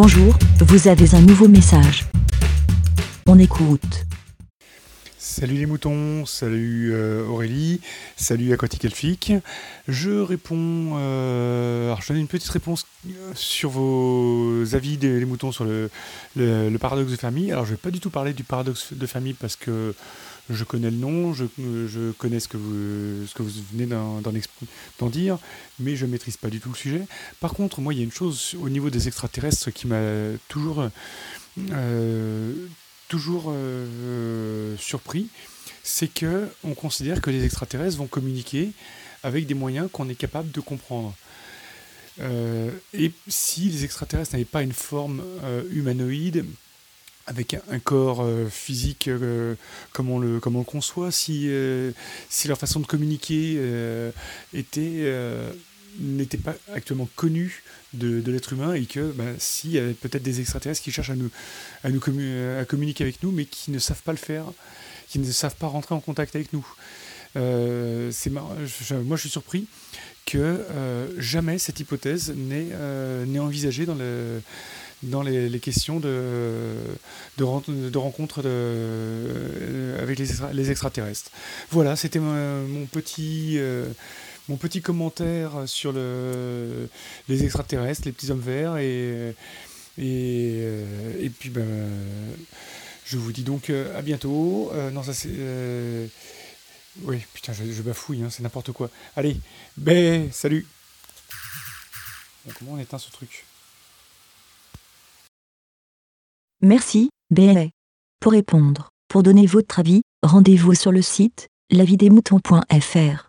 Bonjour, vous avez un nouveau message. On écoute. Salut les moutons, salut euh, Aurélie, salut Aquatique Elfique. Je réponds, euh, alors je donne une petite réponse euh, sur vos avis des les moutons sur le, paradoxe de famille. Alors je vais pas du tout parler du paradoxe de famille parce que je connais le nom, je, connais ce que vous, venez d'en dire, mais je maîtrise pas du tout le sujet. Par contre, moi il y a une chose au niveau des extraterrestres qui m'a toujours... toujours euh, surpris, c'est que on considère que les extraterrestres vont communiquer avec des moyens qu'on est capable de comprendre. Euh, et si les extraterrestres n'avaient pas une forme euh, humanoïde, avec un, corps euh, physique euh, comme, on le, on conçoit, si, euh, si leur façon de communiquer euh, était, euh, n'était pas actuellement connue de, de l'être humain et que ben, s'il y avait peut-être des extraterrestres qui cherchent à nous, à, nous communiquer avec nous mais qui ne savent pas le faire, qui ne savent pas rentrer en contact avec nous. Euh, c'est moi je suis surpris que euh, jamais cette hypothèse n'est euh, envisagée dans, le, dans les, questions de, de, de rencontres de- euh, avec les, extra- les extraterrestres. Voilà, c'était mon, petit, mon petit commentaire sur le, les extraterrestres, les petits hommes verts. Et, euh, puis, ben, je vous dis donc euh, à bientôt. Euh, non, ça c'est. oui, putain, je, bafouille, hein, c'est n'importe quoi. Allez, ben, salut. Comment on éteint ce truc? Merci, BLA. Pour répondre, pour donner votre avis, rendez-vous sur le site lavidemouton.fr.